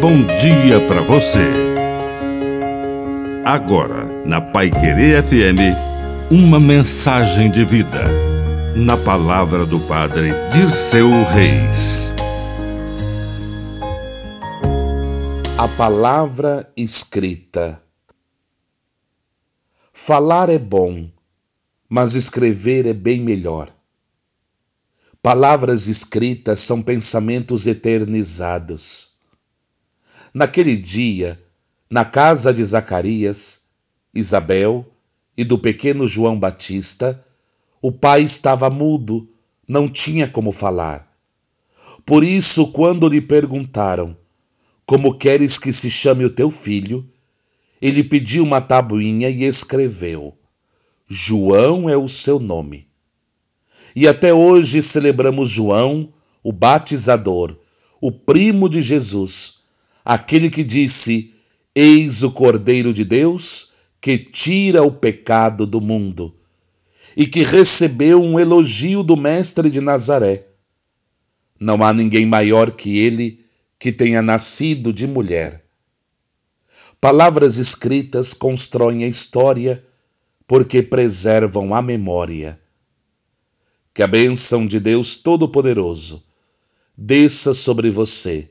bom dia para você. Agora, na Pai Querer FM, uma mensagem de vida. Na palavra do Padre Dirceu Reis. A palavra escrita. Falar é bom, mas escrever é bem melhor. Palavras escritas são pensamentos eternizados. Naquele dia, na casa de Zacarias, Isabel e do pequeno João Batista, o pai estava mudo, não tinha como falar. Por isso, quando lhe perguntaram: Como queres que se chame o teu filho? Ele pediu uma tabuinha e escreveu: João é o seu nome. E até hoje celebramos João, o batizador, o primo de Jesus, aquele que disse: Eis o Cordeiro de Deus que tira o pecado do mundo, e que recebeu um elogio do Mestre de Nazaré. Não há ninguém maior que ele que tenha nascido de mulher. Palavras escritas constroem a história porque preservam a memória. Que a bênção de Deus Todo-Poderoso desça sobre você,